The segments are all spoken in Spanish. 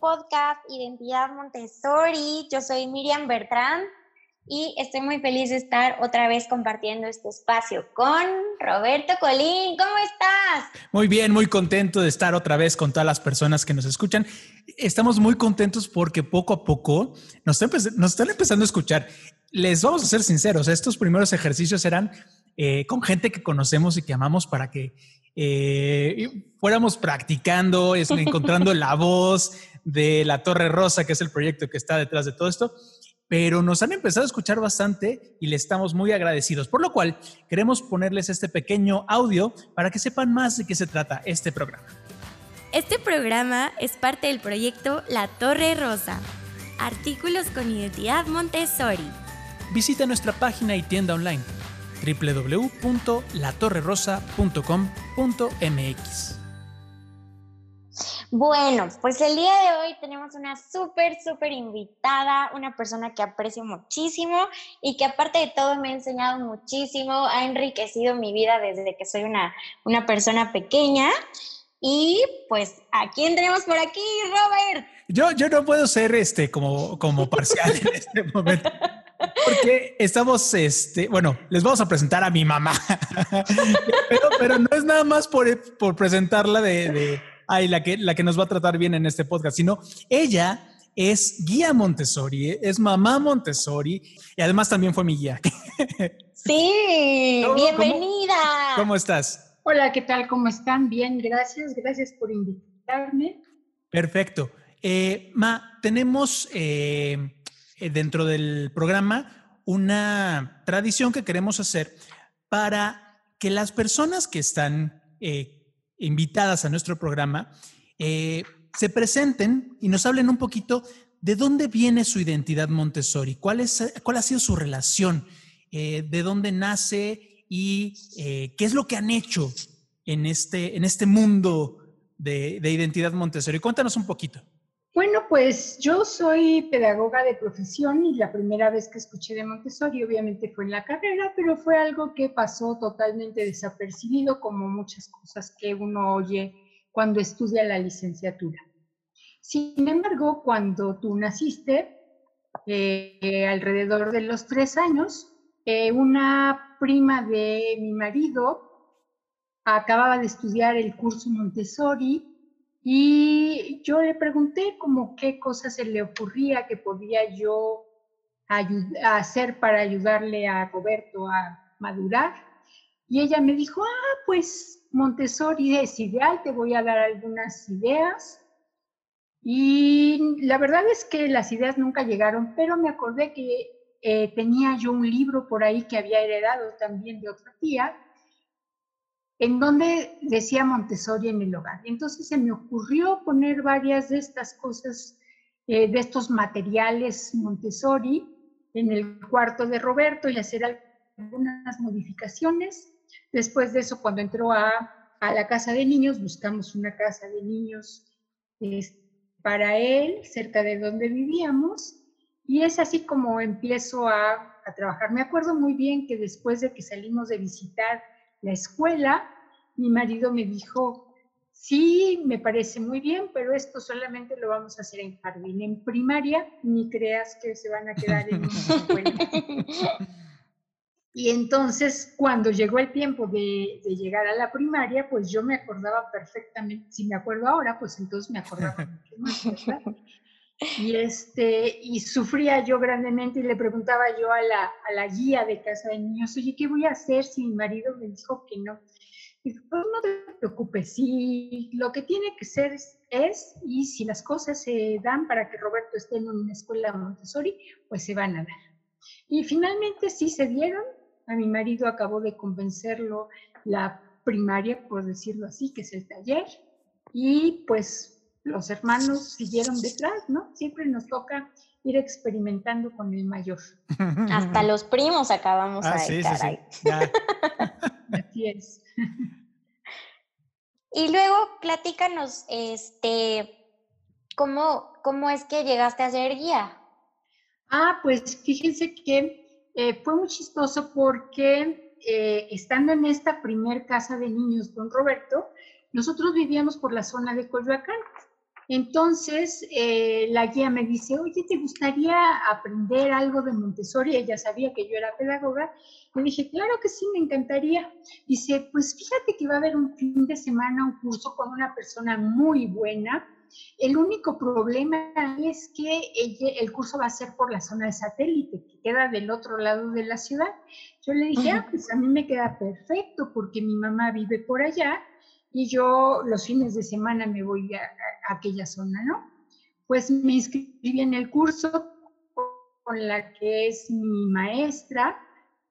Podcast Identidad Montessori. Yo soy Miriam Bertrand y estoy muy feliz de estar otra vez compartiendo este espacio con Roberto Colín. ¿Cómo estás? Muy bien, muy contento de estar otra vez con todas las personas que nos escuchan. Estamos muy contentos porque poco a poco nos, están empezando a escuchar. Les vamos a ser sinceros, estos primeros ejercicios eran eh, con gente que conocemos y que amamos para que eh, fuéramos practicando, es- encontrando la voz de la Torre Rosa, que es el proyecto que está detrás de todo esto. Pero nos han empezado a escuchar bastante y le estamos muy agradecidos, por lo cual queremos ponerles este pequeño audio para que sepan más de qué se trata este programa. Este programa es parte del proyecto La Torre Rosa. Artículos con identidad Montessori. Visita nuestra página y tienda online www.latorrerosa.com.mx. Bueno, pues el día de hoy tenemos una súper, súper invitada, una persona que aprecio muchísimo y que aparte de todo me ha enseñado muchísimo, ha enriquecido mi vida desde que soy una, una persona pequeña. Y pues, ¿a quién tenemos por aquí, Robert? Yo, yo no puedo ser este como, como parcial en este momento. Porque estamos, este, bueno, les vamos a presentar a mi mamá. pero, pero no es nada más por, por presentarla de, de ay, la que, la que nos va a tratar bien en este podcast, sino ella es guía Montessori, es mamá Montessori y además también fue mi guía. Sí, ¿Cómo- bienvenida. ¿Cómo estás? Hola, ¿qué tal? ¿Cómo están? Bien, gracias. Gracias por invitarme. Perfecto. Eh, Ma, tenemos eh, dentro del programa una tradición que queremos hacer para que las personas que están eh, invitadas a nuestro programa eh, se presenten y nos hablen un poquito de dónde viene su identidad Montessori, cuál, es, cuál ha sido su relación, eh, de dónde nace y eh, qué es lo que han hecho en este, en este mundo de, de identidad Montessori. Cuéntanos un poquito. Bueno, pues yo soy pedagoga de profesión y la primera vez que escuché de Montessori obviamente fue en la carrera, pero fue algo que pasó totalmente desapercibido como muchas cosas que uno oye cuando estudia la licenciatura. Sin embargo, cuando tú naciste, eh, alrededor de los tres años, eh, una prima de mi marido acababa de estudiar el curso Montessori y yo le pregunté como qué cosas se le ocurría que podía yo hacer para ayudarle a Roberto a madurar. Y ella me dijo, ah, pues Montessori es ideal, te voy a dar algunas ideas. Y la verdad es que las ideas nunca llegaron, pero me acordé que eh, tenía yo un libro por ahí que había heredado también de otra tía, en donde decía Montessori en el hogar. Entonces se me ocurrió poner varias de estas cosas, eh, de estos materiales Montessori en el cuarto de Roberto y hacer algunas modificaciones. Después de eso, cuando entró a, la casa de niños, buscamos una casa de niños para él, cerca de donde vivíamos, y es así como empiezo a trabajar. Me acuerdo muy bien que después de que salimos de visitar la escuela, mi marido me dijo, sí, me parece muy bien, pero esto solamente lo vamos a hacer en jardín. En primaria, ni creas que se van a quedar en una escuela. Y entonces, cuando llegó el tiempo de, de, llegar a la primaria, pues yo me acordaba perfectamente, si me acuerdo ahora, pues entonces me acordaba mucho más, ¿verdad? Y, este, y sufría yo grandemente y le preguntaba yo a la, a la guía de casa de niños, oye, ¿qué voy a hacer si mi marido me dijo que no? Y pues no te preocupes, si lo que tiene que ser es, es, y si las cosas se dan para que Roberto esté en una escuela Montessori, pues se van a dar. Y finalmente sí se dieron, a mi marido acabó de convencerlo la primaria, por decirlo así, que es el taller, y pues los hermanos siguieron detrás, ¿no? Siempre nos toca ir experimentando con el mayor. Hasta los primos acabamos ah, ahí, caray. Así es. Y luego platícanos, este, ¿cómo, cómo es que llegaste a ser guía? Ah, pues fíjense que eh, fue muy chistoso porque eh, estando en esta primer casa de niños con Roberto, nosotros vivíamos por la zona de Coyoacán. Entonces, eh, la guía me dice, oye, ¿te gustaría aprender algo de Montessori? Ella sabía que yo era pedagoga. Le dije, claro que sí, me encantaría. Dice, pues fíjate que va a haber un fin de semana, un curso con una persona muy buena. El único problema es que el curso va a ser por la zona de satélite, que queda del otro lado de la ciudad. Yo le dije, ah, pues a mí me queda perfecto porque mi mamá vive por allá y yo los fines de semana me voy a, aquella zona, ¿no? Pues me inscribí en el curso con la que es mi maestra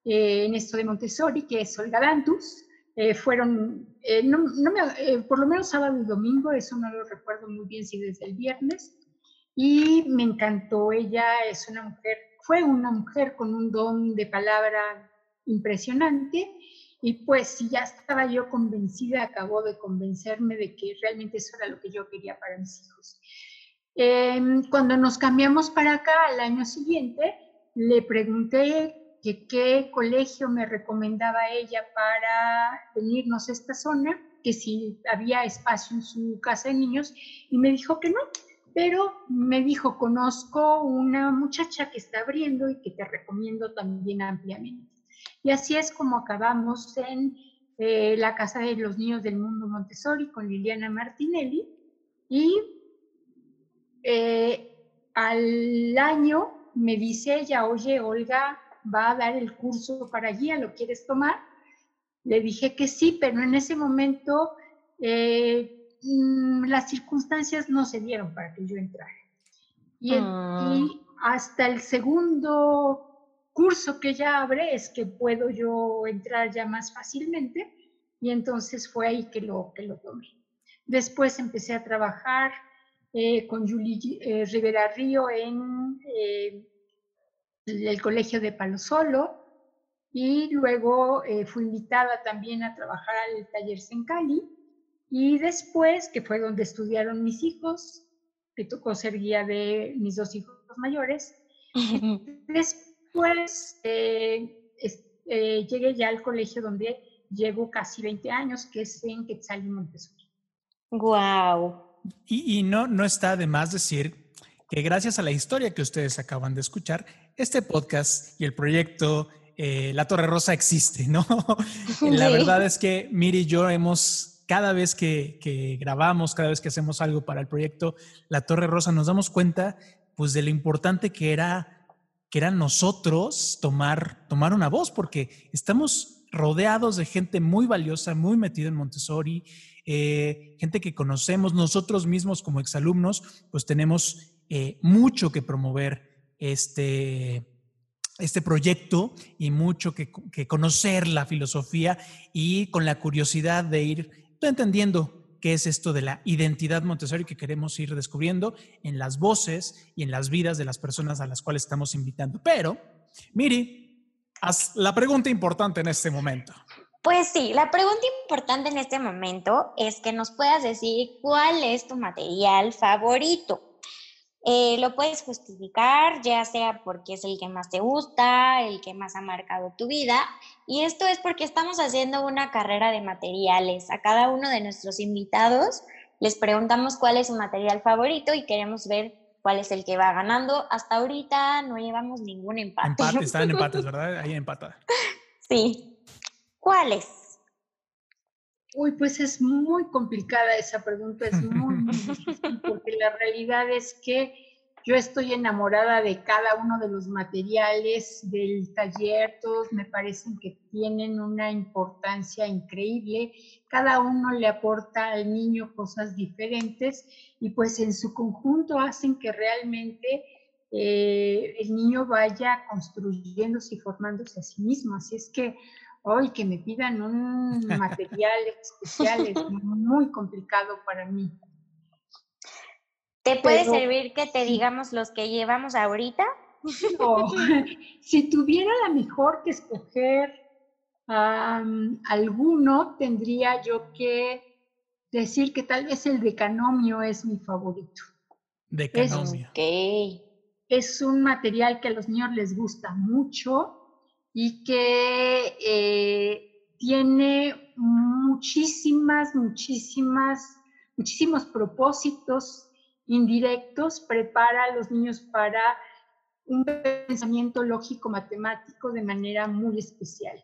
eh, en esto de Montessori, que es Olga Dantus. Eh, fueron, eh, no, me, por lo menos sábado y domingo, eso no lo recuerdo muy bien si desde el viernes, y me encantó, ella es una mujer, fue una mujer con un don de palabra impresionante, y pues si ya estaba yo convencida, acabó de convencerme de que realmente eso era lo que yo quería para mis hijos. Em, cuando nos cambiamos para acá al año siguiente, le pregunté que qué colegio me recomendaba ella para venirnos a esta zona, que si había espacio en su casa de niños, y me dijo que no, pero me dijo, conozco una muchacha que está abriendo y que te recomiendo también ampliamente. Y así es como acabamos en eh, la Casa de los Niños del Mundo Montessori con Liliana Martinelli. Y eh, al año me dice ella, oye, Olga va a dar el curso para guía, ¿lo quieres tomar? Le dije que sí, pero en ese momento eh, mm, las circunstancias no se dieron para que yo entrara. y ah. hasta el segundo curso que ya abre es que puedo yo entrar ya más fácilmente y entonces fue ahí que lo, que lo tomé. Después empecé a trabajar eh, con Julie eh, Rivera Río en eh, el colegio de Palo Solo y luego fui invitada también a trabajar al taller Sencali y después, que fue donde estudiaron mis hijos, que tocó ser guía de mis dos hijos mayores, después pues eh, eh, llegué ya al colegio donde llevo casi 20 años, que es en Quetzal y Montessori. Wow. Y, no, no está de más decir que gracias a la historia que ustedes acaban de escuchar, este podcast y el proyecto eh, La Torre Rosa existe, ¿no? La verdad es que Miri y yo hemos, cada vez que, que, grabamos, cada vez que hacemos algo para el proyecto La Torre Rosa, nos damos cuenta pues de lo importante que era que era nosotros tomar, tomar una voz, porque estamos rodeados de gente muy valiosa, muy metida en Montessori, eh, gente que conocemos, nosotros mismos como exalumnos, pues tenemos eh, mucho que promover este, este proyecto y mucho que, que, conocer la filosofía y con la curiosidad de ir entendiendo qué es esto de la identidad Montessori que queremos ir descubriendo en las voces y en las vidas de las personas a las cuales estamos invitando. Pero, Miri, haz la pregunta importante en este momento. Pues sí, la pregunta importante en este momento es que nos puedas decir cuál es tu material favorito. Eh, lo puedes justificar, ya sea porque es el que más te gusta, el que más ha marcado tu vida. Y esto es porque estamos haciendo una carrera de materiales. A cada uno de nuestros invitados les preguntamos cuál es su material favorito y queremos ver cuál es el que va ganando. Hasta ahorita no llevamos ningún empate. Empate, están empates, ¿verdad? Ahí empata. Sí. ¿Cuáles? Uy, pues es muy complicada esa pregunta, es muy, muy difícil, porque la realidad es que yo estoy enamorada de cada uno de los materiales del taller, todos me parecen que tienen una importancia increíble, cada uno le aporta al niño cosas diferentes y pues en su conjunto hacen que realmente eh, el niño vaya construyéndose y formándose a sí mismo. Así es que Hoy que me pidan un material especial es muy complicado para mí. ¿Te puede servir que te digamos los que llevamos ahorita? si tuviera la mejor que escoger alguno, tendría yo que decir que tal vez el decanomio es mi favorito. Decanomio. Es, es un material que a los niños les gusta mucho y que eh, tiene muchísimas, muchísimas, muchísimos propósitos indirectos, prepara a los niños para un pensamiento lógico matemático de manera muy especial.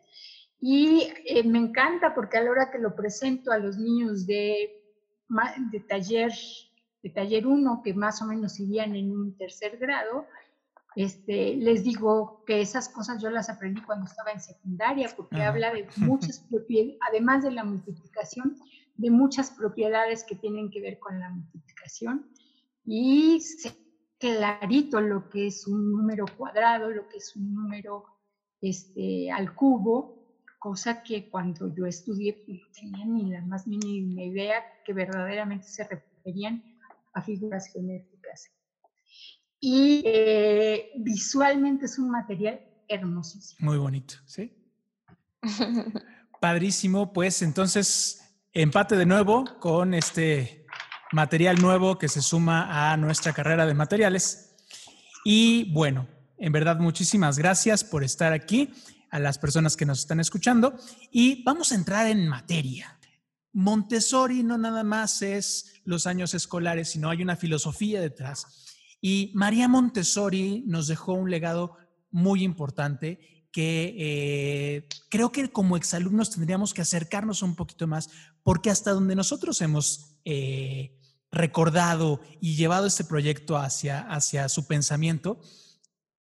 Y eh, me encanta porque a la hora que lo presento a los niños de, taller de taller 1, que más o menos irían en un tercer grado, este, les digo que esas cosas yo las aprendí cuando estaba en secundaria, porque habla de muchas propiedades, además de la multiplicación, de muchas propiedades que tienen que ver con la multiplicación. Y sé clarito lo que es un número cuadrado, lo que es un número este, al cubo, cosa que cuando yo estudié pues, no tenía ni la más mínima idea que verdaderamente se referían a figuras geométricas y eh, visualmente es un material hermosísimo. Muy bonito, ¿sí? Padrísimo, pues entonces empate de nuevo con este material nuevo que se suma a nuestra carrera de materiales. Y bueno, en verdad muchísimas gracias por estar aquí, a las personas que nos están escuchando. Y vamos a entrar en materia. Montessori no nada más es los años escolares, sino hay una filosofía detrás y María Montessori nos dejó un legado muy importante que eh, creo que como exalumnos tendríamos que acercarnos un poquito más, porque hasta donde nosotros hemos eh, recordado y llevado este proyecto hacia, hacia su pensamiento,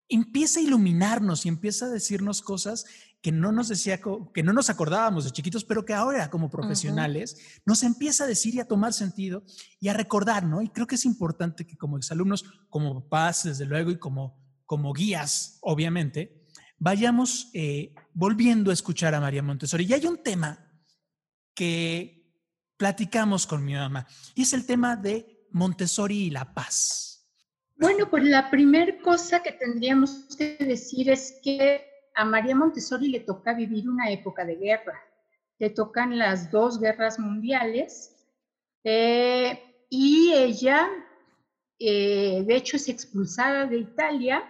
empieza a iluminarnos y empieza a decirnos cosas que no nos decía, que no nos acordábamos de chiquitos, pero que ahora como profesionales nos empieza a decir y a tomar sentido y a recordar, ¿no? Y creo que es importante que como exalumnos, como papás, desde luego, y como, como guías, obviamente, vayamos eh, volviendo a escuchar a María Montessori. Y hay un tema que platicamos con mi mamá, y es el tema de Montessori y la paz. Bueno, pues la primera cosa que tendríamos que decir es que a María Montessori le toca vivir una época de guerra. Le tocan las dos guerras mundiales eh, y ella, eh, de hecho, es expulsada de Italia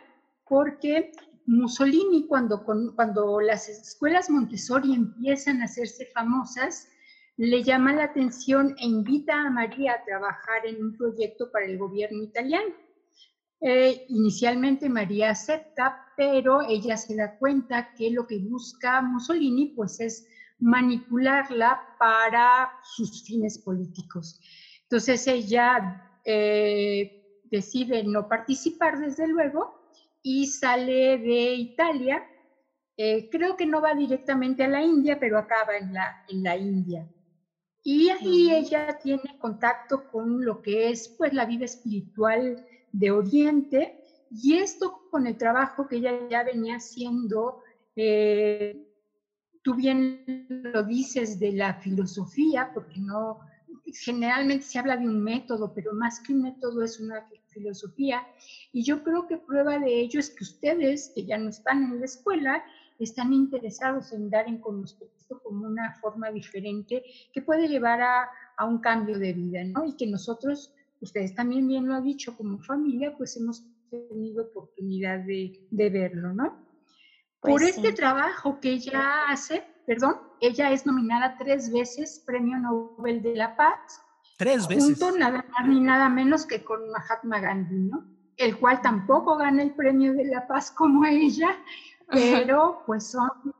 porque Mussolini, cuando, cuando las escuelas Montessori empiezan a hacerse famosas, le llama la atención e invita a María a trabajar en un proyecto para el gobierno italiano. Eh, inicialmente María acepta, pero ella se da cuenta que lo que busca Mussolini pues es manipularla para sus fines políticos. Entonces ella eh, decide no participar desde luego y sale de Italia. Eh, creo que no va directamente a la India, pero acaba en la, en la India. Y ahí ella tiene contacto con lo que es pues la vida espiritual de Oriente, y esto con el trabajo que ella ya venía haciendo, eh, tú bien lo dices de la filosofía, porque no, generalmente se habla de un método, pero más que un método es una filosofía, y yo creo que prueba de ello es que ustedes, que ya no están en la escuela, están interesados en dar en conocimiento como una forma diferente que puede llevar a, a un cambio de vida, ¿no? Y que nosotros ustedes también bien lo han dicho, como familia, pues hemos tenido oportunidad de, verlo, ¿no? Por pues este trabajo que ella hace, perdón, ella es nominada tres veces Premio Nobel de la Paz. Tres veces. Junto nada más ni nada menos que con Mahatma Gandhi, ¿no? El cual tampoco gana el Premio de la Paz como ella, pero pues son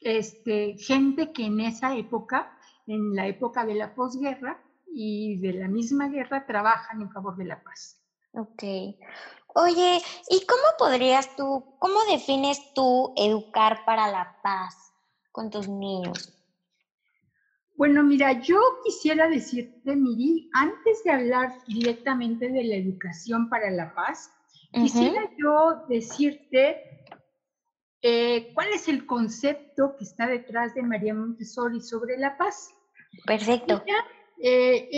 este, gente que en esa época, en la época de la posguerra, y de la misma guerra trabajan en favor de la paz. Ok. Oye, ¿y cómo podrías tú, cómo defines tú educar para la paz con tus niños? Bueno, mira, yo quisiera decirte, Miri, antes de hablar directamente de la educación para la paz, quisiera yo decirte eh, ¿cuál es el concepto que está detrás de María Montessori sobre la paz? Perfecto. ella eh,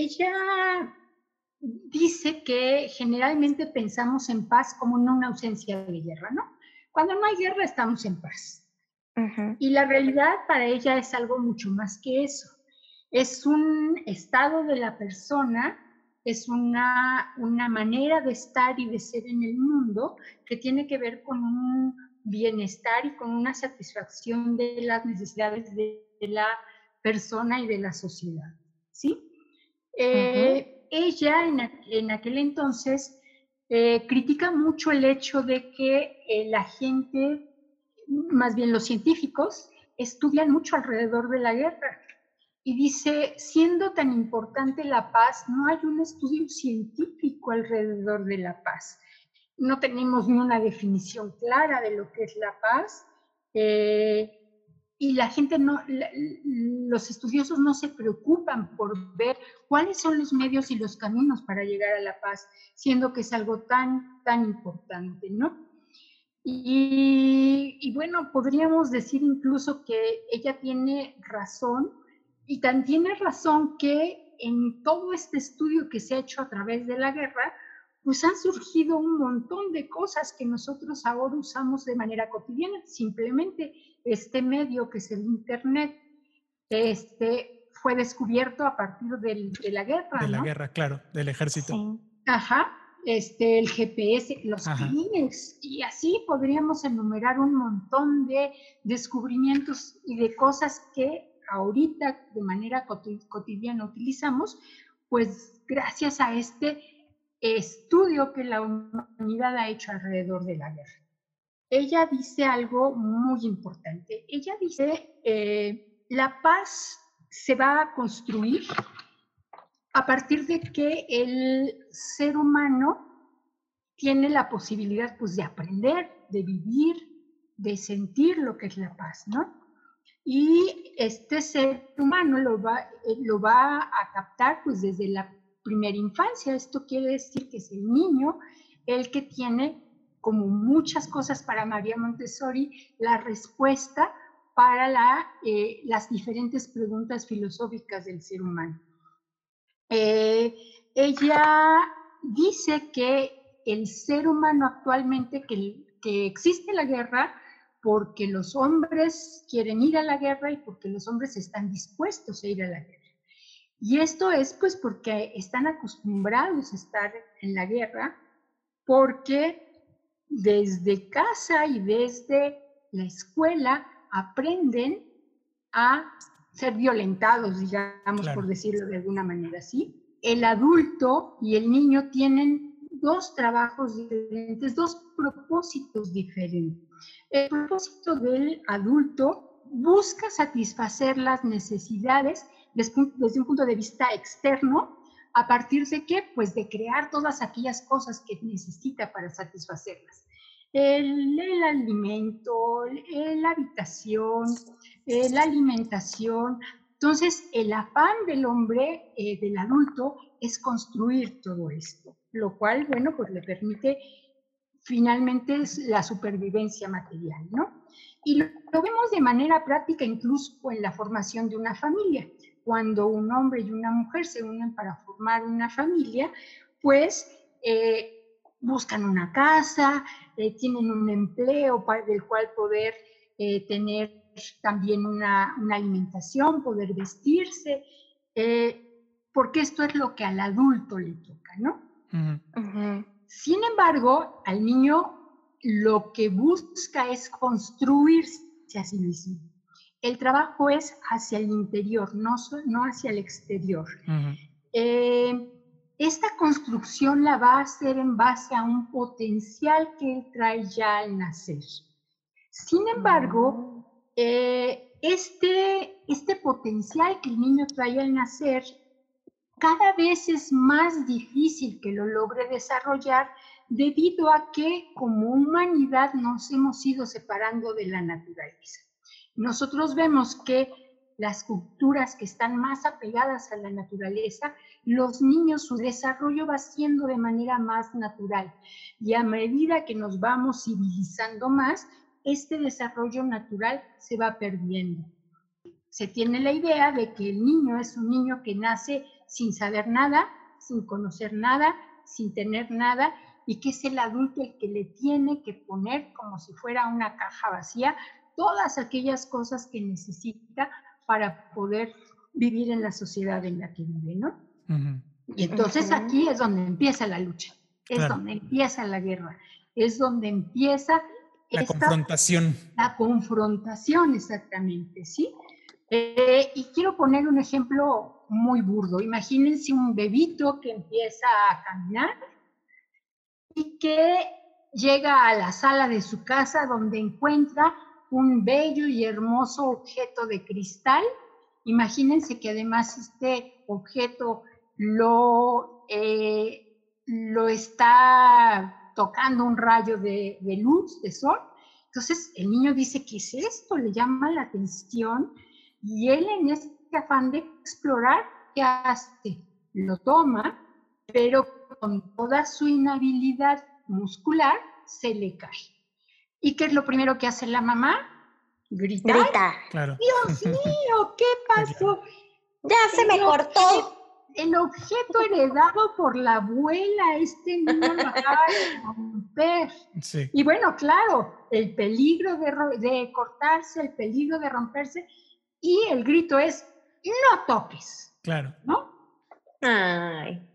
dice que generalmente pensamos en paz como en una ausencia de guerra, ¿no? Cuando no hay guerra estamos en paz. Y la realidad para ella es algo mucho más que eso. Es un estado de la persona, es una, una manera de estar y de ser en el mundo que tiene que ver con un bienestar y con una satisfacción de las necesidades de, la persona y de la sociedad. ¿Sí? Eh, ella en, aquel entonces eh, critica mucho el hecho de que eh, la gente más bien los científicos, estudian mucho alrededor de la guerra. Y dice, siendo tan importante la paz, no hay un estudio científico alrededor de la paz. No tenemos ni una definición clara de lo que es la paz. Eh, y la gente no, los estudiosos no se preocupan por ver cuáles son los medios y los caminos para llegar a la paz, siendo que es algo tan, tan importante, ¿no? Y, bueno, podríamos decir incluso que ella tiene razón y tan tiene razón que en todo este estudio que se ha hecho a través de la guerra, pues han surgido un montón de cosas que nosotros ahora usamos de manera cotidiana. Simplemente este medio que es el Internet, este, fue descubierto a partir de la guerra. De la guerra, claro, del ejército. Ajá, este, el GPS, los pines, y así podríamos enumerar un montón de descubrimientos y de cosas que ahorita de manera cotidiana utilizamos, pues gracias a este estudio que la humanidad ha hecho alrededor de la guerra. Ella dice algo muy importante. Ella dice, eh, la paz se va a construir a partir de que el ser humano tiene la posibilidad pues de aprender, de vivir, de sentir lo que es la paz, ¿no? Y este ser humano lo va, eh, lo va a captar pues desde la primera infancia. Esto quiere decir que es el niño el que tiene, como muchas cosas para María Montessori, la respuesta para la, eh, las diferentes preguntas filosóficas del ser humano. Eh, ella dice que el ser humano actualmente, que, que existe la guerra porque los hombres quieren ir a la guerra y porque los hombres están dispuestos a ir a la guerra. Y esto es pues porque están acostumbrados a estar en la guerra, porque desde casa y desde la escuela aprenden a ser violentados, digamos, por decirlo de alguna manera así. El adulto y el niño tienen dos trabajos diferentes, dos propósitos diferentes. El propósito del adulto busca satisfacer las necesidades desde, un punto de vista externo, a partir de qué? Pues de crear todas aquellas cosas que necesita para satisfacerlas. El, el alimento, la habitación, la alimentación. Entonces, el afán del hombre, eh, del adulto, es construir todo esto, lo cual, bueno, pues le permite finalmente la supervivencia material, ¿no? Y lo, vemos de manera práctica incluso en la formación de una familia. Cuando un hombre y una mujer se unen para formar una familia, pues eh, buscan una casa, tienen un empleo para, del cual poder tener también una, alimentación, poder vestirse, eh, porque esto es lo que al adulto le toca, ¿no? Sin embargo, al niño lo que busca es construirse a sí mismo. El trabajo es hacia el interior, no, no hacia el exterior. Eh, esta construcción la va a hacer en base a un potencial que él trae ya al nacer. Sin embargo, eh, este, este potencial que el niño trae al nacer cada vez es más difícil que lo logre desarrollar debido a que como humanidad nos hemos ido separando de la naturaleza. Nosotros vemos que las culturas que están más apegadas a la naturaleza, los niños, su desarrollo va siendo de manera más natural. Y a medida que nos vamos civilizando más, este desarrollo natural se va perdiendo. Se tiene la idea de que el niño es un niño que nace sin saber nada, sin conocer nada, sin tener nada, y que es el adulto el que le tiene que poner como si fuera una caja vacía todas aquellas cosas que necesita para poder vivir en la sociedad en la que vive, ¿no? Y entonces aquí es donde empieza la lucha, es donde empieza la guerra, es donde empieza la confrontación. La confrontación, exactamente, ¿sí? Eh, y quiero poner un ejemplo muy burdo. Imagínense un bebito que empieza a caminar y que llega a la sala de su casa donde encuentra un bello y hermoso objeto de cristal. Imagínense que además este objeto lo, eh, lo está tocando un rayo de, luz, de sol. Entonces el niño dice, ¿qué es esto? Le llama la atención y él en este afán de explorar, ¿qué hace? Lo toma, pero con toda su inhabilidad muscular se le cae. ¿Y qué es lo primero que hace la mamá? Gritar. Grita. Claro. Dios mío, ¿qué pasó? Ya se me cortó. El objeto heredado por la abuela, este niño lo acaba de romper. Sí. Y bueno, claro, el peligro de, de cortarse, el peligro de romperse, y el grito es, no toques. Claro. ¿No? Ay.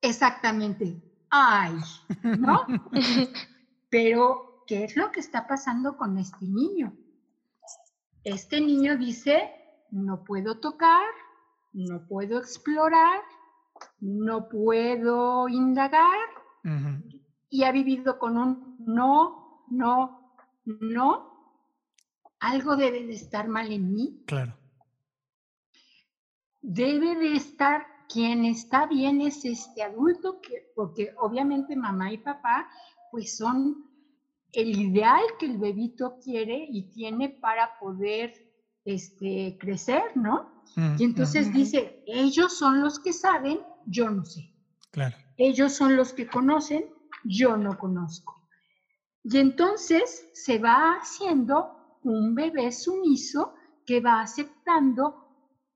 Exactamente. Ay, ¿no? Pero, ¿qué es lo que está pasando con este niño? Este niño dice, no puedo tocar, no puedo explorar, no puedo indagar, y ha vivido con un no, no, no. Algo debe de estar mal en mí. Claro. Debe de estar quien está bien es este adulto, que, porque obviamente mamá y papá pues son el ideal que el bebito quiere y tiene para poder este, crecer, ¿no? Mm, y entonces mm. dice, ellos son los que saben, yo no sé. Claro. Ellos son los que conocen, yo no conozco. Y entonces se va haciendo un bebé sumiso que va aceptando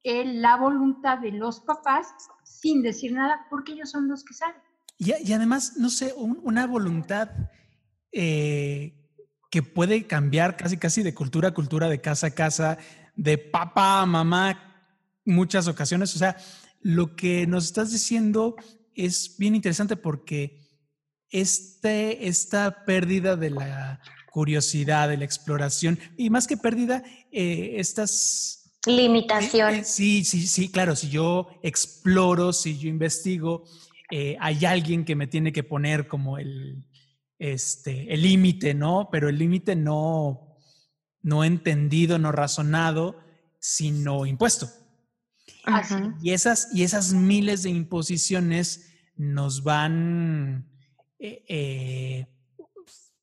el- la voluntad de los papás sin decir nada, porque ellos son los que saben. Y, y además, no sé, un- una voluntad eh, que puede cambiar casi casi de cultura a cultura, de casa a casa, de papá a mamá, muchas ocasiones. O sea, lo que nos estás diciendo es bien interesante porque este, esta pérdida de la curiosidad, de la exploración, y más que pérdida, eh, estas Limitación. eh, Sí, sí, sí, claro. Si yo exploro, si yo investigo, eh, hay alguien que me tiene que poner como el este, el límite, ¿no? Pero el límite no, no entendido, no razonado, sino impuesto. Y esas, y esas miles de imposiciones nos van, eh, eh,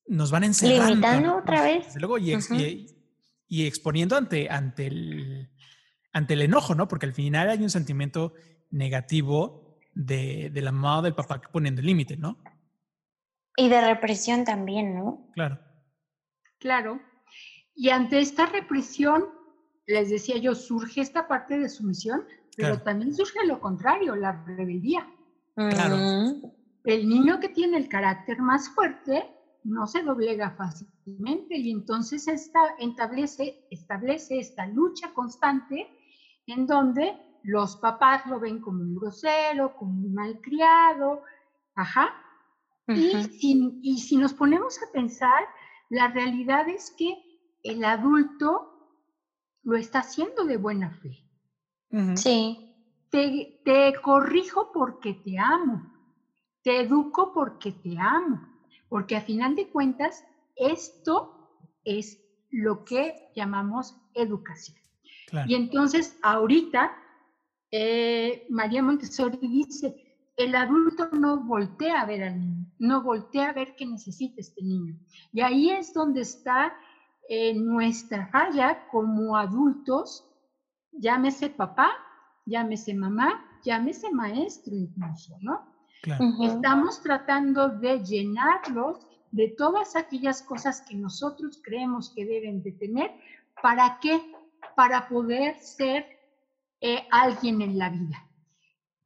nos van encerrando. Limitando otra vez. Desde luego, y, ex- Ujú. y- y exponiendo ante, ante, el, ante el enojo, ¿no? Porque al final hay un sentimiento negativo de, de la mamá o del papá poniendo el límite, ¿no? Y de represión también, ¿no? Claro. Claro. Y ante esta represión, les decía yo, surge esta parte de sumisión, pero Claro. también surge lo contrario, la rebeldía. Claro. Mm, El niño que tiene el carácter más fuerte no se doblega fácilmente y entonces esta, establece, establece esta lucha constante en donde los papás lo ven como un grosero, como un malcriado, ajá, y, si, y si nos ponemos a pensar, la realidad es que el adulto lo está haciendo de buena fe. Sí. Te, te corrijo porque te amo. Te educo porque te amo. Porque a final de cuentas, esto es lo que llamamos educación. Claro. Y entonces, ahorita, eh, María Montessori dice, el adulto no voltea a ver al niño, no voltea a ver qué necesita este niño. Y ahí es donde está eh, nuestra falla como adultos, llámese papá, llámese mamá, llámese maestro incluso, ¿no? claro. Estamos tratando de llenarlos de todas aquellas cosas que nosotros creemos que deben de tener. ¿Para qué? Para poder ser eh, alguien en la vida.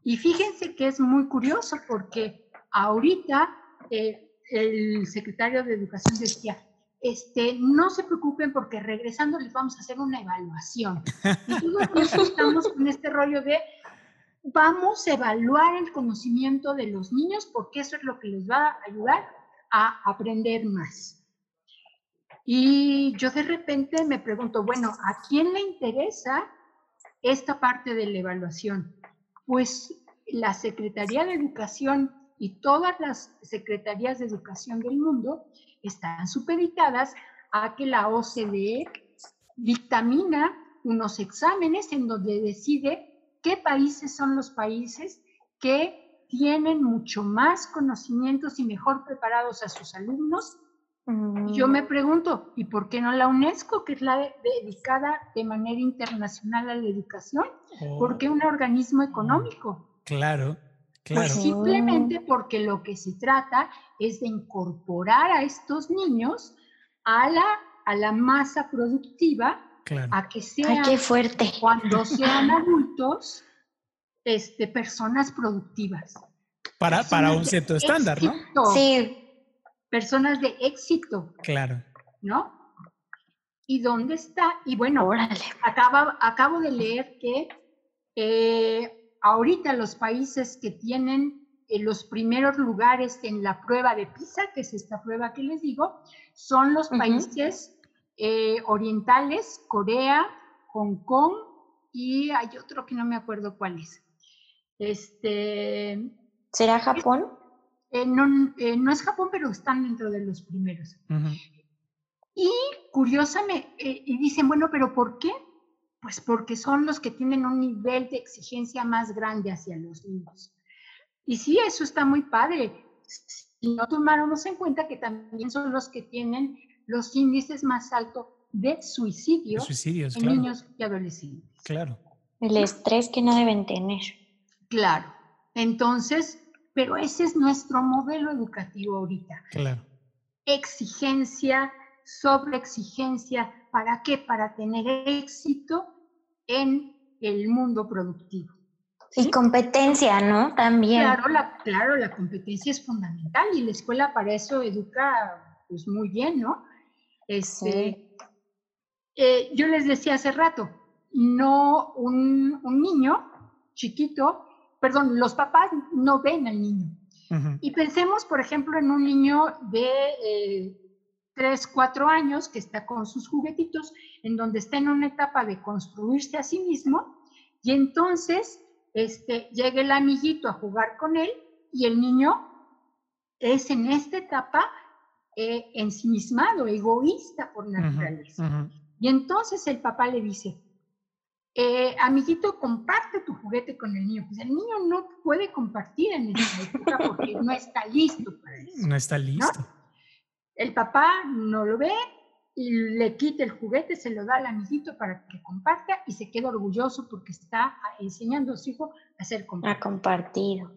Y fíjense que es muy curioso porque ahorita eh, el secretario de Educación decía, este, no se preocupen porque regresando les vamos a hacer una evaluación. Y todos estamos con este rollo de vamos a evaluar el conocimiento de los niños porque eso es lo que les va a ayudar a aprender más. Y yo de repente me pregunto, bueno, ¿a quién le interesa esta parte de la evaluación? Pues la Secretaría de Educación y todas las secretarías de educación del mundo están supeditadas a que la OCDE dictamina unos exámenes en donde decide qué países son los países que tienen mucho más conocimientos y mejor preparados a sus alumnos. Yo me mm. pregunto, ¿y por qué no la UNESCO, que es la dedicada de manera internacional a la educación? ¿Por qué un organismo económico? Claro. Pues simplemente porque lo que se trata es de incorporar a estos niños a la, a la masa productiva, a que sean, qué fuerte. cuando sean adultos, este, personas productivas. Para, para un cierto estándar, ¿no? Sí. Personas de éxito. Claro. ¿No? ¿Y dónde está? Y bueno, acaba, acabo de leer que eh, ahorita los países que tienen eh, los primeros lugares en la prueba de PISA, que es esta prueba que les digo, son los países eh, orientales, Corea, Hong Kong y hay otro que no me acuerdo cuál es. Este, ¿Será Japón? Eh, no, no, es Japón, pero están dentro de los primeros. Y curiosamente, y dicen, bueno, pero ¿por qué? Pues porque son los que tienen un nivel de exigencia más grande hacia los niños. Y sí, eso está muy padre. Si no tomáramos en cuenta que también son los que tienen los índices más altos de suicidio en niños y adolescentes. Claro. El estrés que no deben tener. Claro. Entonces, pero ese es nuestro modelo educativo ahorita. Claro. Exigencia, sobre exigencia, ¿Para qué? Para tener éxito en el mundo productivo. Y competencia, ¿no? También. Claro la, claro, la competencia es fundamental y la escuela para eso educa pues muy bien, ¿no? Este, eh, yo les decía hace rato, no un, niño chiquito, perdón, los papás no ven al niño. Y pensemos, por ejemplo, en un niño de eh, tres, cuatro años, que está con sus juguetitos, en donde está en una etapa de construirse a sí mismo, y entonces este, llega el amiguito a jugar con él y el niño es en esta etapa eh, ensimismado, egoísta por naturaleza. Y entonces el papá le dice, eh, amiguito, comparte tu juguete con el niño. Pues el niño no puede compartir en esta época porque no está listo para eso. No está listo. El papá no lo ve y le quita el juguete, se lo da al amiguito para que comparta y se queda orgulloso porque está enseñando a su hijo a ser compartido. A compartido.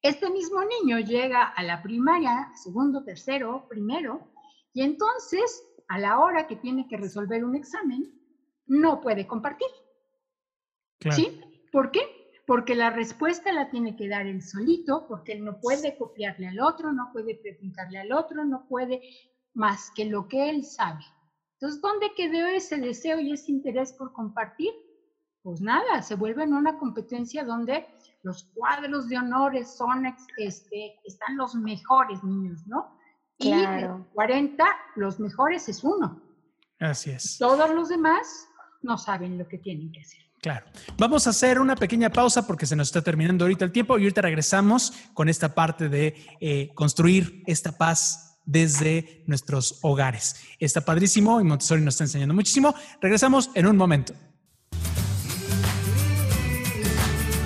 Este mismo niño llega a la primaria, segundo, tercero, primero, y entonces a la hora que tiene que resolver un examen, no puede compartir. ¿Sí? ¿Por qué? porque la respuesta la tiene que dar él solito, porque él no puede copiarle al otro, no puede preguntarle al otro, no puede más que lo que él sabe. Entonces, ¿dónde quedó ese deseo y ese interés por compartir? Pues nada, se vuelve en una competencia donde los cuadros de honores son, este, están los mejores niños, ¿no? Claro. Y 40, los mejores es uno. Así es. Todos los demás no saben lo que tienen que hacer. Claro. Vamos a hacer una pequeña pausa porque se nos está terminando ahorita el tiempo y ahorita regresamos con esta parte de eh, construir esta paz desde nuestros hogares. Está padrísimo y Montessori nos está enseñando muchísimo. Regresamos en un momento.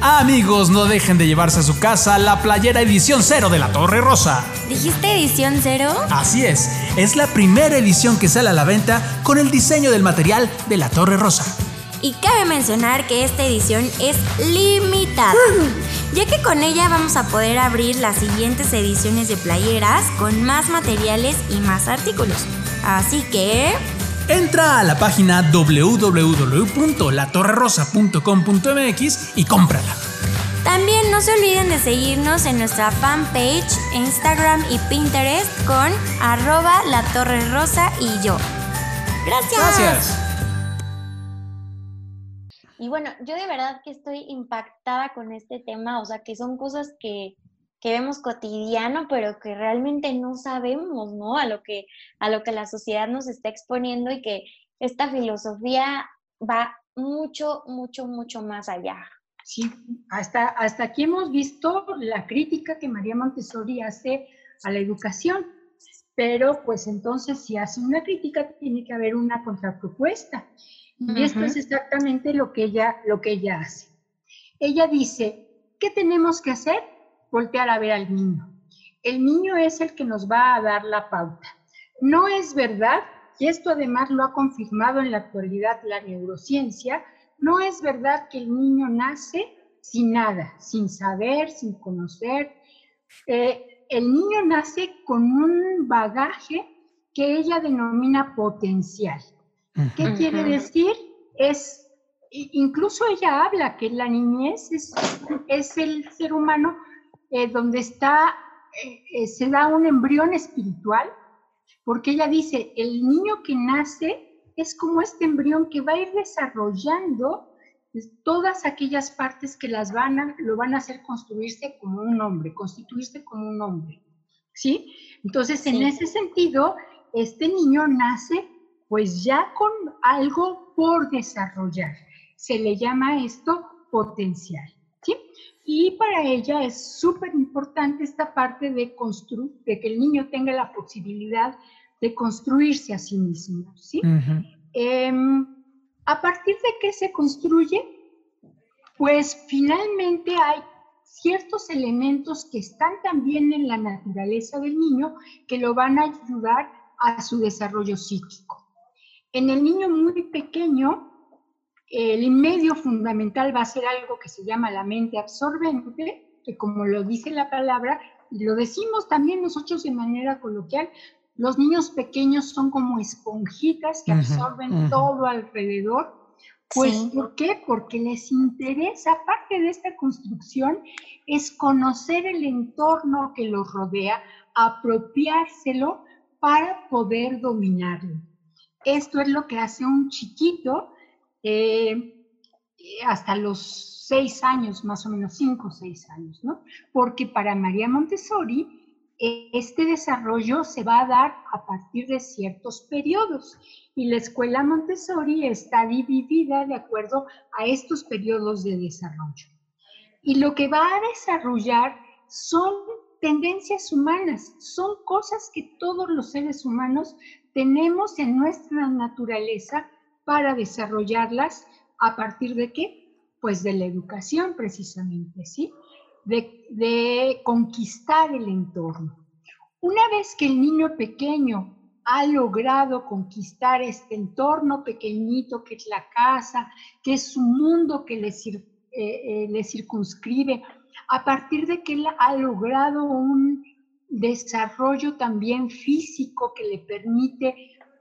Amigos, no dejen de llevarse a su casa la playera edición cero de la Torre Rosa. ¿Dijiste edición cero? Así es, es la primera edición que sale a la venta con el diseño del material de la Torre Rosa. Y cabe mencionar que esta edición es limitada. ya que con ella vamos a poder abrir las siguientes ediciones de playeras con más materiales y más artículos. Así que... Entra a la página www.latorrerosa.com.mx y cómprala. También no se olviden de seguirnos en nuestra fanpage, Instagram y Pinterest con arroba la torre rosa y yo. Gracias. Gracias. Y bueno, yo de verdad que estoy impactada con este tema, o sea, que son cosas que, que vemos cotidiano, pero que realmente no sabemos, ¿no? A lo que, a lo que la sociedad nos está exponiendo y que esta filosofía va mucho, mucho, mucho más allá. Sí, hasta, hasta aquí hemos visto la crítica que María Montessori hace a la educación, pero pues entonces si hace una crítica tiene que haber una contrapropuesta. Y esto es exactamente lo que, ella, lo que ella hace. Ella dice, ¿qué tenemos que hacer? Voltear a ver al niño. El niño es el que nos va a dar la pauta. No es verdad, y esto además lo ha confirmado en la actualidad la neurociencia, no es verdad que el niño nace sin nada, sin saber, sin conocer. Eh, el niño nace con un bagaje que ella denomina potencial. ¿Qué quiere decir? Es, incluso ella habla que la niñez es, es el ser humano eh, donde está, eh, se da un embrión espiritual, porque ella dice, el niño que nace es como este embrión que va a ir desarrollando todas aquellas partes que las van a, lo van a hacer construirse como un hombre, constituirse como un hombre. ¿Sí? Entonces, en ese sentido, este niño nace pues ya con algo por desarrollar. Se le llama esto potencial. ¿sí? Y para ella es súper importante esta parte de, de que el niño tenga la posibilidad de construirse a sí mismo. ¿sí? Em, ¿A partir de qué se construye? Pues finalmente hay ciertos elementos que están también en la naturaleza del niño que lo van a ayudar a su desarrollo psíquico. En el niño muy pequeño, el medio fundamental va a ser algo que se llama la mente absorbente, que como lo dice la palabra, y lo decimos también nosotros de manera coloquial, los niños pequeños son como esponjitas que absorben todo alrededor. Pues, ¿por qué? Porque les interesa, parte de esta construcción, es conocer el entorno que los rodea, apropiárselo para poder dominarlo. Esto es lo que hace un chiquito eh, hasta los seis años, más o menos cinco o seis años, ¿no? Porque para María Montessori, este desarrollo se va a dar a partir de ciertos periodos y la escuela Montessori está dividida de acuerdo a estos periodos de desarrollo. Y lo que va a desarrollar son tendencias humanas, son cosas que todos los seres humanos tenemos en nuestra naturaleza para desarrollarlas a partir de qué? Pues de la educación precisamente, ¿sí? de, conquistar el entorno. Una vez que el niño pequeño ha logrado conquistar este entorno pequeñito que es la casa, que es su mundo que le, eh, eh, le circunscribe, a partir de que él ha logrado un desarrollo también físico que le permite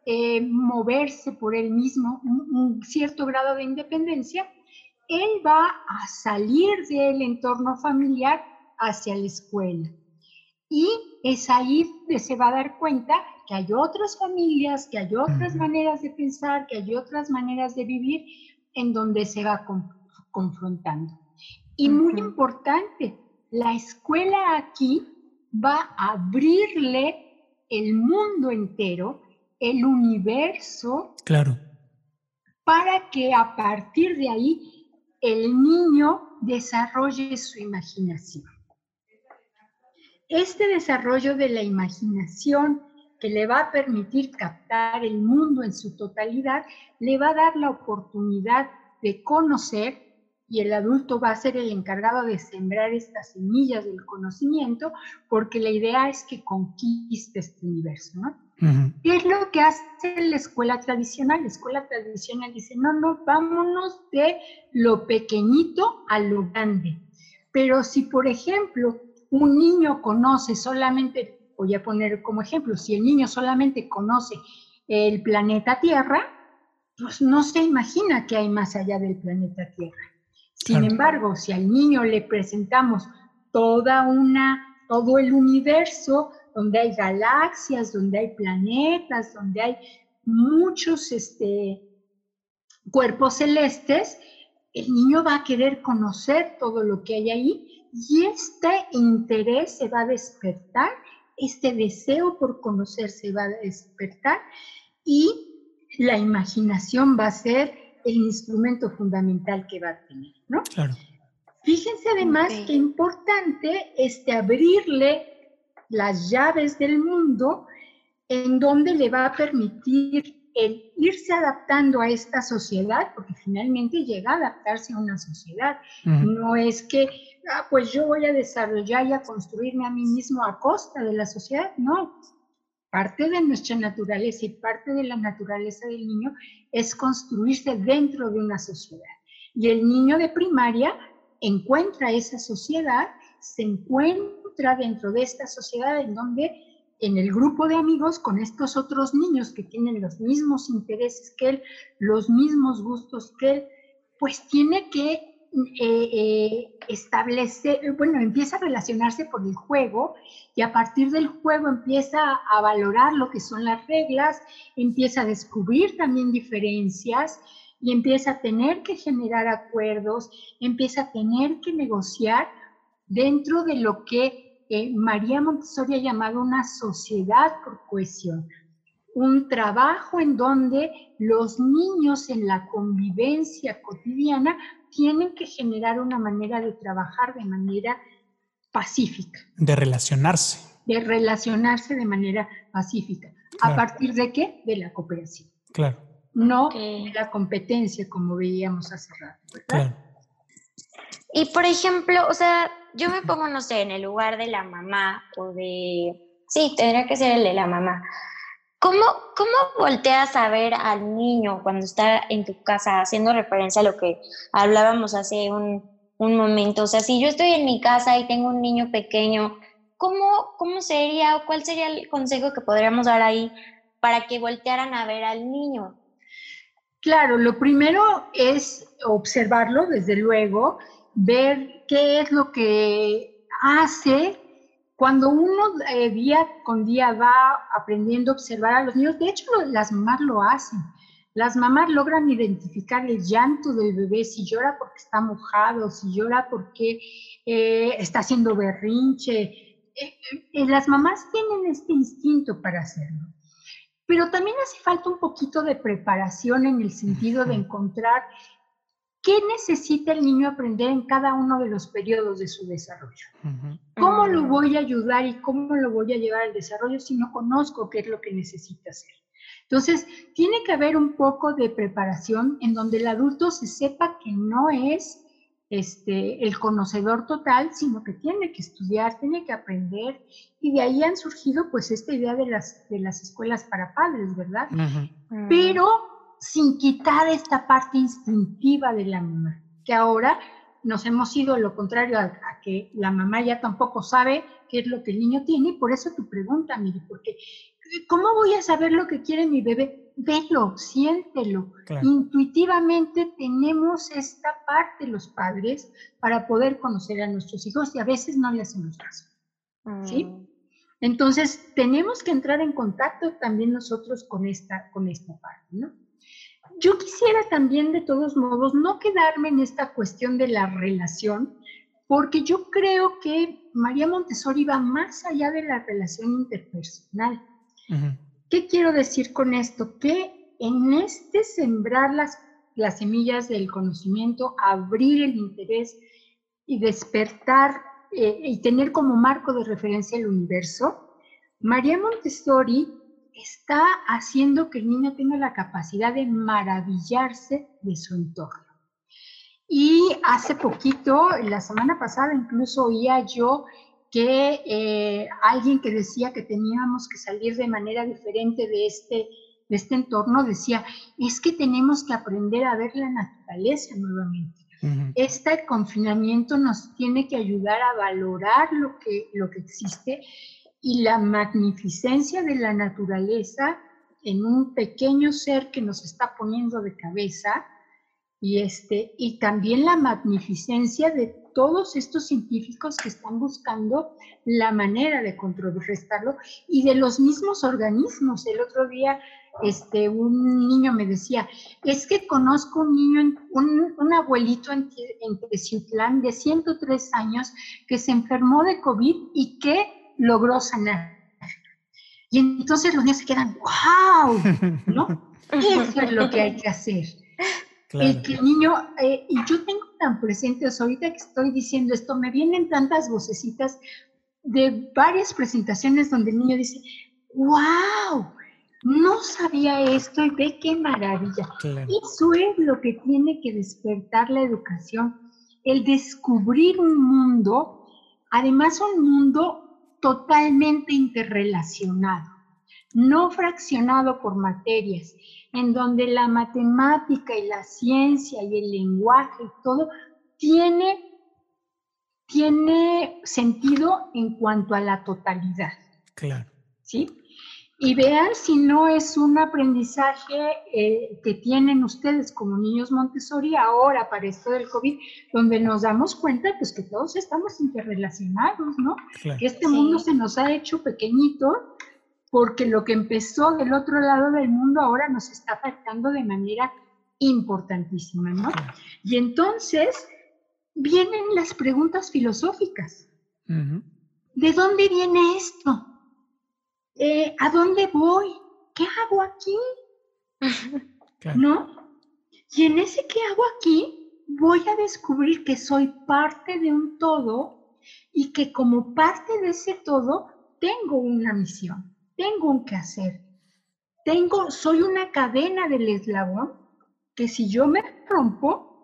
eh, moverse por él mismo, un, cierto grado de independencia, él va a salir del entorno familiar hacia la escuela. Y es ahí donde se va a dar cuenta que hay otras familias, que hay otras maneras de pensar, que hay otras maneras de vivir en donde se va confrontando. Y muy importante, la escuela aquí va a abrirle el mundo entero, el universo, claro. para que a partir de ahí el niño desarrolle su imaginación. Este desarrollo de la imaginación que le va a permitir captar el mundo en su totalidad, le va a dar la oportunidad de conocer y el adulto va a ser el encargado de sembrar estas semillas del conocimiento, porque la idea es que conquiste este universo, ¿no? ¿Qué es lo que hace la escuela tradicional? La escuela tradicional dice, no, no, vámonos de lo pequeñito a lo grande. Pero si, por ejemplo, un niño conoce solamente, voy a poner como ejemplo, si el niño solamente conoce el planeta Tierra, pues no se imagina que hay más allá del planeta Tierra. Sin embargo, si al niño le presentamos toda una, todo el universo, donde hay galaxias, donde hay planetas, donde hay muchos este, cuerpos celestes, el niño va a querer conocer todo lo que hay ahí y este interés se va a despertar, este deseo por conocer se va a despertar y la imaginación va a ser el instrumento fundamental que va a tener, ¿no? Claro. Fíjense además que importante este abrirle las llaves del mundo en donde le va a permitir el irse adaptando a esta sociedad, porque finalmente llega a adaptarse a una sociedad. No es que, ah, pues yo voy a desarrollar y a construirme a mí mismo a costa de la sociedad, no. Parte de nuestra naturaleza y parte de la naturaleza del niño es construirse dentro de una sociedad. Y el niño de primaria encuentra esa sociedad, se encuentra dentro de esta sociedad en donde en el grupo de amigos con estos otros niños que tienen los mismos intereses que él, los mismos gustos que él, pues tiene que eh, eh, establecer, bueno, empieza a relacionarse por el juego y a partir del juego empieza a valorar lo que son las reglas, empieza a descubrir también diferencias y empieza a tener que generar acuerdos, empieza a tener que negociar dentro de lo que María Montessori ha llamado una sociedad por cohesión, un trabajo en donde los niños en la convivencia cotidiana tienen que generar una manera de trabajar de manera pacífica. De relacionarse. De relacionarse de manera pacífica. ¿A partir de qué? De la cooperación. Claro. No de la competencia, como veíamos hace rato. Claro. Y por ejemplo, o sea, yo me pongo, no sé, en el lugar de la mamá o de... Sí, tendría que ser el de la mamá. ¿Cómo, ¿Cómo volteas a ver al niño cuando está en tu casa, haciendo referencia a lo que hablábamos hace un, un momento? O sea, si yo estoy en mi casa y tengo un niño pequeño, ¿cómo, ¿cómo sería o cuál sería el consejo que podríamos dar ahí para que voltearan a ver al niño? Claro, lo primero es observarlo, desde luego, ver qué es lo que hace cuando uno eh, día con día va aprendiendo a observar a los niños. De hecho, las mamás lo hacen. Las mamás logran identificar el llanto del bebé, si llora porque está mojado, si llora porque eh, está haciendo berrinche. Eh, las mamás tienen este instinto para hacerlo. Pero también hace falta un poquito de preparación en el sentido de encontrar ¿Qué necesita el niño aprender en cada uno de los periodos de su desarrollo? ¿Cómo lo mm. voy a ayudar y cómo lo voy a llevar al desarrollo si no conozco qué es lo que necesita hacer? Entonces, tiene que haber un poco de preparación en donde el adulto se sepa que no es este, el conocedor total, sino que tiene que estudiar, tiene que aprender, y de ahí han surgido pues esta idea de las, de las escuelas para padres, ¿verdad? Pero sin quitar esta parte instintiva de la mamá, que ahora nos hemos ido lo contrario a, que la mamá ya tampoco sabe qué es lo que el niño tiene, y por eso tu pregunta, mire, porque ¿cómo voy a saber lo que quiere mi bebé? Velo, siéntelo. Intuitivamente tenemos esta parte los padres para poder conocer a nuestros hijos y a veces no le hacemos caso. ¿Sí? Mm. Entonces, tenemos que entrar en contacto también nosotros con esta, con esta parte, ¿no? Yo quisiera también, de todos modos, no quedarme en esta cuestión de la relación, porque yo creo que María Montessori va más allá de la relación interpersonal. ¿Qué quiero decir con esto? Que en este sembrar las, las semillas del conocimiento, abrir el interés y despertar eh, y tener como marco de referencia el universo, María Montessori está haciendo que el niño tenga la capacidad de maravillarse de su entorno. Y hace poquito, la semana pasada incluso oía yo que eh, alguien que decía que teníamos que salir de manera diferente de este, de este entorno decía, es que tenemos que aprender a ver la naturaleza nuevamente. Este confinamiento nos tiene que ayudar a valorar lo que, lo que existe y la magnificencia de la naturaleza en un pequeño ser que nos está poniendo de cabeza y, este, y también la magnificencia de todos estos científicos que están buscando la manera de contrarrestarlo y de los mismos organismos. El otro día este, un niño me decía, es que conozco un niño, un, un abuelito en, en Teciutlán de 103 años que se enfermó de COVID y que logró sanar. Y entonces los niños se quedan, wow, ¿no? Eso es lo que hay que hacer. El que el niño, eh, y yo tengo tan presentes, ahorita que estoy diciendo esto, me vienen tantas vocecitas de varias presentaciones donde el niño dice, wow, no sabía esto y ve qué maravilla. Eso es lo que tiene que despertar la educación, el descubrir un mundo, además un mundo totalmente interrelacionado, no fraccionado por materias, en donde la matemática y la ciencia y el lenguaje y todo tiene, tiene sentido en cuanto a la totalidad. Claro. ¿Sí? y vean si no es un aprendizaje eh, que tienen ustedes como niños Montessori ahora para esto del COVID, donde nos damos cuenta pues que todos estamos interrelacionados, ¿no? Que este mundo se nos ha hecho pequeñito porque lo que empezó del otro lado del mundo ahora nos está afectando de manera importantísima, ¿no? Y entonces vienen las preguntas filosóficas. ¿De dónde viene esto? Eh, ¿a dónde voy? ¿Qué hago aquí? ¿No? Y en ese ¿qué hago aquí? Voy a descubrir que soy parte de un todo y que como parte de ese todo tengo una misión, tengo un quehacer. Tengo, soy una cadena del eslabón que si yo me rompo,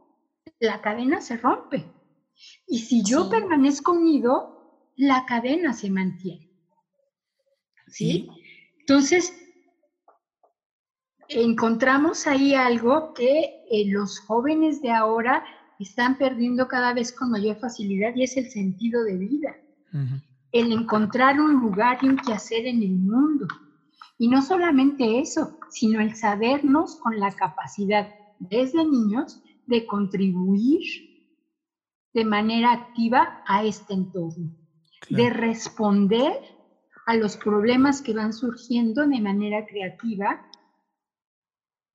la cadena se rompe. Y si yo permanezco unido, la cadena se mantiene. ¿sí? Entonces, encontramos ahí algo que eh, los jóvenes de ahora están perdiendo cada vez con mayor facilidad y es el sentido de vida. El encontrar un lugar y un quehacer en el mundo. Y no solamente eso, sino el sabernos con la capacidad desde niños de contribuir de manera activa a este entorno, de responder a los problemas que van surgiendo de manera creativa.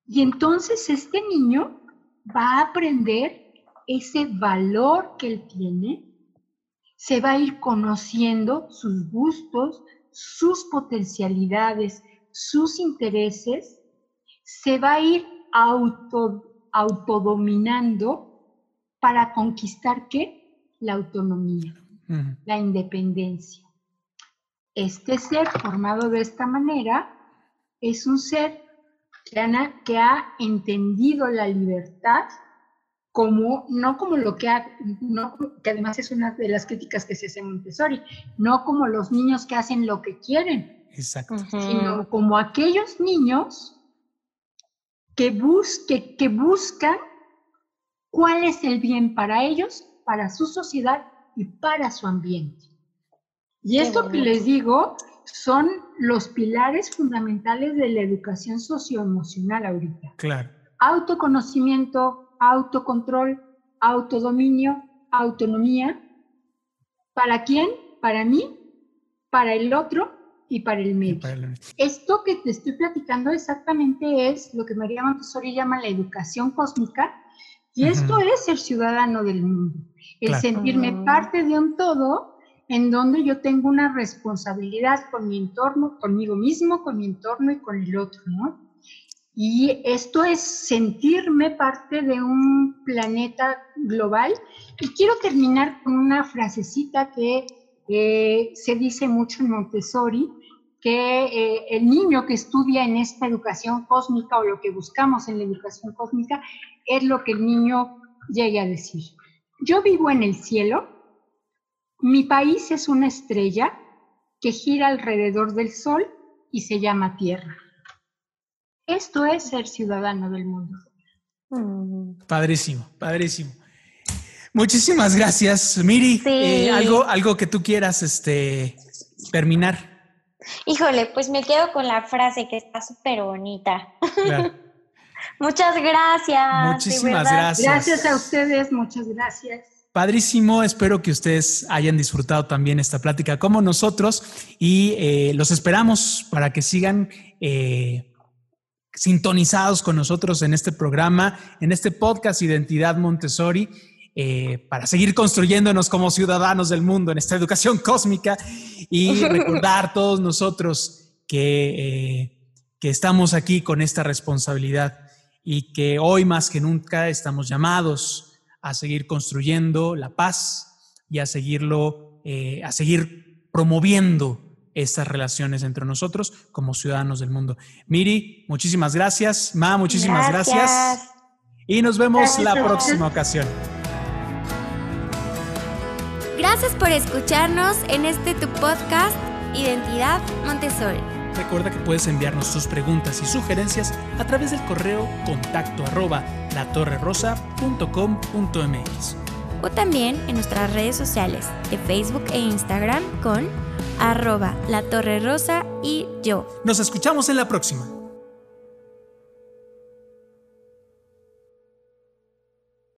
Y entonces este niño va a aprender ese valor que él tiene, se va a ir conociendo sus gustos, sus potencialidades, sus intereses, se va a ir auto, autodominando para conquistar qué? La autonomía, la independencia. Este ser formado de esta manera es un ser que ha, entendido la libertad como, no como lo que ha, que además es una de las críticas que se hace en Montessori, no como los niños que hacen lo que quieren, Exacto. sino como aquellos niños que, busque, que buscan cuál es el bien para ellos, para su sociedad y para su ambiente. Y esto que les digo son los pilares fundamentales de la educación socioemocional ahorita. Claro. Autoconocimiento, autocontrol, autodominio, autonomía. ¿Para quién? Para mí, para el otro y para el medio. Esto que te estoy platicando exactamente es lo que María Montessori llama la educación cósmica. Y esto es ser ciudadano del mundo. El sentirme parte de un todo en donde yo tengo una responsabilidad con mi entorno, conmigo mismo, con mi entorno y con el otro, ¿no? Y esto es sentirme parte de un planeta global. Y quiero terminar con una frasecita que eh, se dice mucho en Montessori, que eh, el niño que estudia en esta educación cósmica o lo que buscamos en la educación cósmica es lo que el niño llegue a decir. Yo vivo en el cielo, mi país es una estrella que gira alrededor del Sol y se llama Tierra. Esto es ser ciudadano del mundo. Mm. Padrísimo, padrísimo. Muchísimas gracias, Miri. Sí. Eh, algo, algo que tú quieras este, terminar. Híjole, pues me quedo con la frase que está súper bonita. Claro. Muchas gracias. Muchísimas gracias. Gracias a ustedes, muchas gracias. Padrísimo, espero que ustedes hayan disfrutado también esta plática como nosotros y eh, los esperamos para que sigan eh, sintonizados con nosotros en este programa, en este podcast Identidad Montessori, eh, para seguir construyéndonos como ciudadanos del mundo en esta educación cósmica y recordar todos nosotros que, eh, que estamos aquí con esta responsabilidad y que hoy más que nunca estamos llamados a seguir construyendo la paz y a seguirlo, eh, a seguir promoviendo estas relaciones entre nosotros como ciudadanos del mundo. Miri, muchísimas gracias. Ma, muchísimas gracias. Y nos vemos Gracias la próxima ocasión. Gracias por escucharnos en este tu podcast Identidad Montessori. Recuerda que puedes enviarnos tus preguntas y sugerencias a través del correo contacto arroba latorrerosa.com.mx. o también en nuestras redes sociales de Facebook e Instagram con arroba la torre rosa y yo. Nos escuchamos en la próxima.